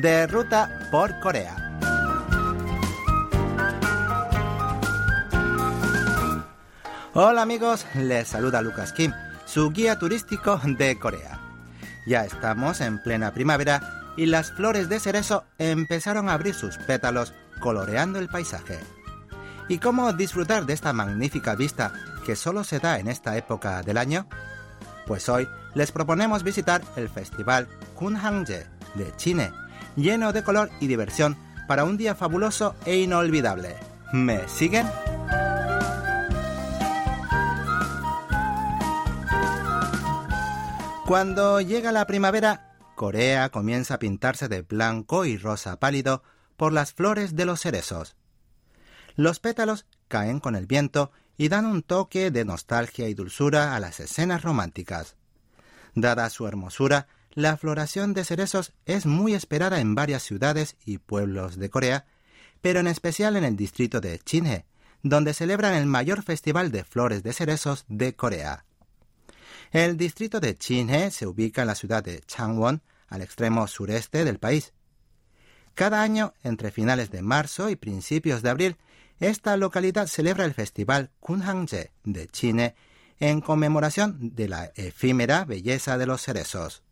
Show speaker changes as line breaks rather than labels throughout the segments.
de ruta por Corea. Hola amigos, les saluda Lucas Kim, su guía turístico de Corea. Ya estamos en plena primavera y las flores de cerezo empezaron a abrir sus pétalos coloreando el paisaje. ¿Y cómo disfrutar de esta magnífica vista que solo se da en esta época del año? Pues hoy les proponemos visitar el festival Kunhangje de Chine, lleno de color y diversión para un día fabuloso e inolvidable. ¿Me siguen? Cuando llega la primavera, Corea comienza a pintarse de blanco y rosa pálido por las flores de los cerezos. Los pétalos caen con el viento y dan un toque de nostalgia y dulzura a las escenas románticas. Dada su hermosura, la floración de cerezos es muy esperada en varias ciudades y pueblos de Corea, pero en especial en el distrito de Chinhe, donde celebran el mayor festival de flores de cerezos de Corea. El distrito de Chinhe se ubica en la ciudad de Changwon, al extremo sureste del país. Cada año, entre finales de marzo y principios de abril, esta localidad celebra el festival Kunhangje de Chine en conmemoración de la efímera belleza de los cerezos.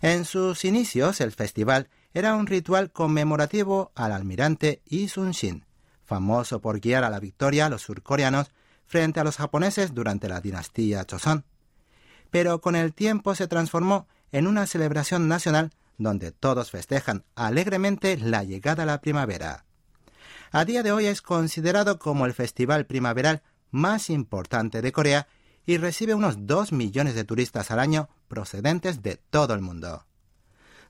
En sus inicios, el festival era un ritual conmemorativo al almirante Yi Sun-shin, famoso por guiar a la victoria a los surcoreanos frente a los japoneses durante la dinastía Joseon. Pero con el tiempo se transformó en una celebración nacional donde todos festejan alegremente la llegada a la primavera. A día de hoy es considerado como el festival primaveral más importante de Corea y recibe unos 2 millones de turistas al año procedentes de todo el mundo.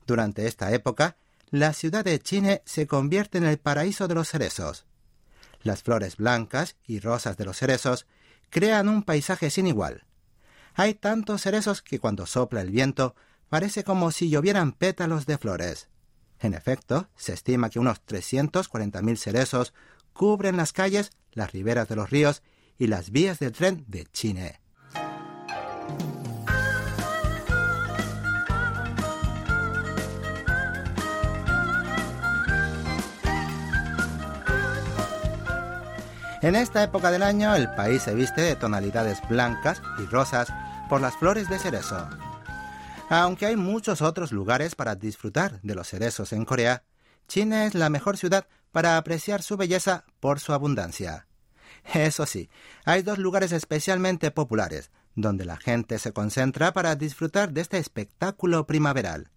Durante esta época, la ciudad de Chine se convierte en el paraíso de los cerezos. Las flores blancas y rosas de los cerezos crean un paisaje sin igual. Hay tantos cerezos que cuando sopla el viento parece como si llovieran pétalos de flores. En efecto, se estima que unos 340.000 cerezos cubren las calles, las riberas de los ríos y las vías del tren de Chine. En esta época del año el país se viste de tonalidades blancas y rosas por las flores de cerezo. Aunque hay muchos otros lugares para disfrutar de los cerezos en Corea, China es la mejor ciudad para apreciar su belleza por su abundancia. Eso sí, hay dos lugares especialmente populares, donde la gente se concentra para disfrutar de este espectáculo primaveral.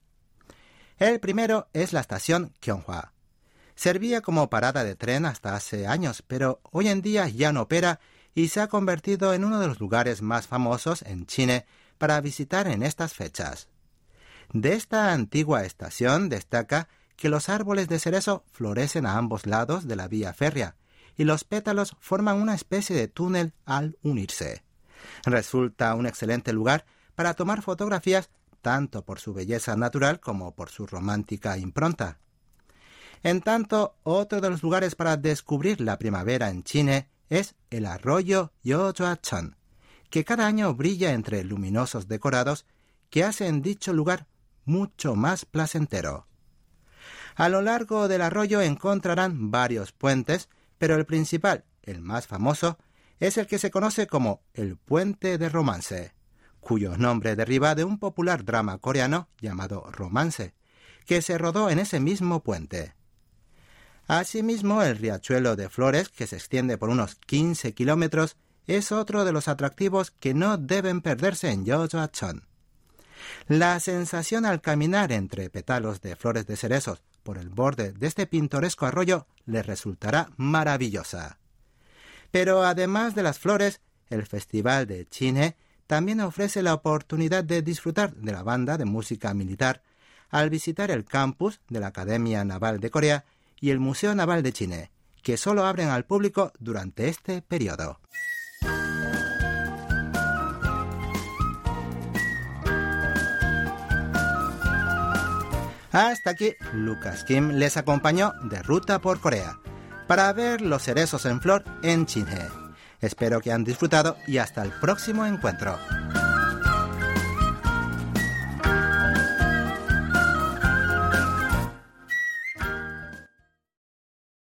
El primero es la estación Kyonghwa. Servía como parada de tren hasta hace años, pero hoy en día ya no opera y se ha convertido en uno de los lugares más famosos en China para visitar en estas fechas. De esta antigua estación destaca que los árboles de cerezo florecen a ambos lados de la vía férrea y los pétalos forman una especie de túnel al unirse. Resulta un excelente lugar para tomar fotografías tanto por su belleza natural como por su romántica impronta. En tanto, otro de los lugares para descubrir la primavera en China es el arroyo Yojoachon, que cada año brilla entre luminosos decorados que hacen dicho lugar mucho más placentero. A lo largo del arroyo encontrarán varios puentes, pero el principal, el más famoso, es el que se conoce como el Puente de Romance, cuyo nombre deriva de un popular drama coreano llamado Romance, que se rodó en ese mismo puente. Asimismo, el riachuelo de flores, que se extiende por unos 15 kilómetros, es otro de los atractivos que no deben perderse en Yojoachon. La sensación al caminar entre pétalos de flores de cerezos por el borde de este pintoresco arroyo le resultará maravillosa. Pero además de las flores, el Festival de Chine también ofrece la oportunidad de disfrutar de la banda de música militar al visitar el campus de la Academia Naval de Corea y el Museo Naval de Chine, que solo abren al público durante este periodo. Hasta aquí, Lucas Kim les acompañó de ruta por Corea para ver los cerezos en flor en Chinhe. Espero que han disfrutado y hasta el próximo encuentro.